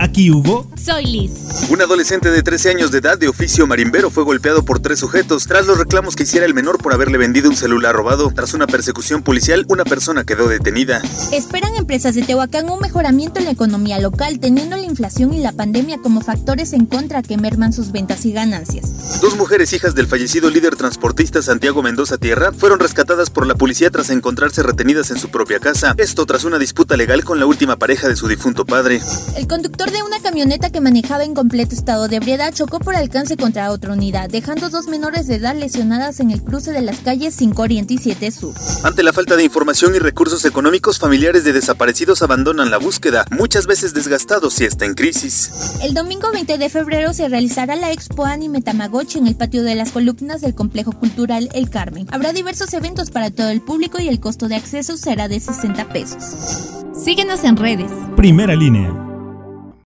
Aquí Hugo. Soy Liz. Un adolescente de 13 años de edad de oficio marimbero fue golpeado por tres sujetos tras los reclamos que hiciera el menor por haberle vendido un celular robado. Tras una persecución policial, una persona quedó detenida. Esperan empresas de Tehuacán un mejoramiento en la economía local, teniendo la inflación y la pandemia como factores en contra que merman sus ventas y ganancias. Dos mujeres hijas del fallecido líder transportista Santiago Mendoza Tierra fueron rescatadas por la policía tras encontrarse retenidas en su propia casa. Esto tras una disputa legal con la última pareja de su difunto padre. El conductor de una camioneta que manejaba en completo estado de ebriedad chocó por alcance contra otra unidad, dejando dos menores de edad lesionadas en el cruce de las calles 5 Oriente y 7 Sur. Ante la falta de información y recursos económicos, familiares de desaparecidos abandonan la búsqueda, muchas veces desgastados y está en crisis. El domingo 20 de febrero se realizará la Expo Anime Tamagotchi en el patio de las columnas del Complejo Cultural El Carmen. Habrá diversos eventos para todo el público y el costo de acceso será de 60 pesos. Síguenos en redes. Primera línea